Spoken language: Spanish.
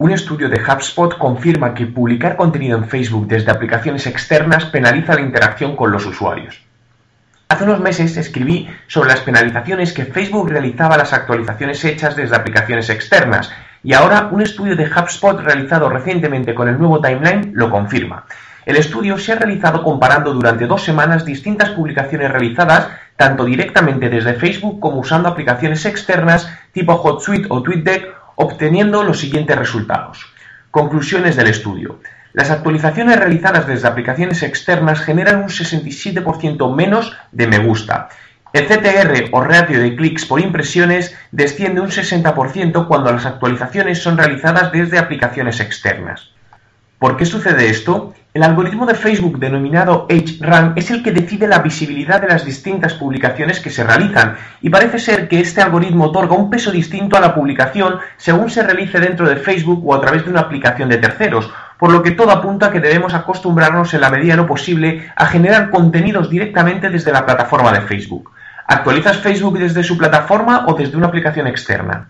Un estudio de HubSpot confirma que publicar contenido en Facebook desde aplicaciones externas penaliza la interacción con los usuarios. Hace unos meses escribí sobre las penalizaciones que Facebook realizaba las actualizaciones hechas desde aplicaciones externas y ahora un estudio de HubSpot realizado recientemente con el nuevo timeline lo confirma. El estudio se ha realizado comparando durante dos semanas distintas publicaciones realizadas tanto directamente desde Facebook como usando aplicaciones externas tipo HotSuite o TweetDeck obteniendo los siguientes resultados. Conclusiones del estudio. Las actualizaciones realizadas desde aplicaciones externas generan un 67% menos de me gusta. El CTR o ratio de clics por impresiones desciende un 60% cuando las actualizaciones son realizadas desde aplicaciones externas. ¿Por qué sucede esto? El algoritmo de Facebook denominado HRAN es el que decide la visibilidad de las distintas publicaciones que se realizan y parece ser que este algoritmo otorga un peso distinto a la publicación según se realice dentro de Facebook o a través de una aplicación de terceros, por lo que todo apunta a que debemos acostumbrarnos en la medida de lo posible a generar contenidos directamente desde la plataforma de Facebook. ¿Actualizas Facebook desde su plataforma o desde una aplicación externa?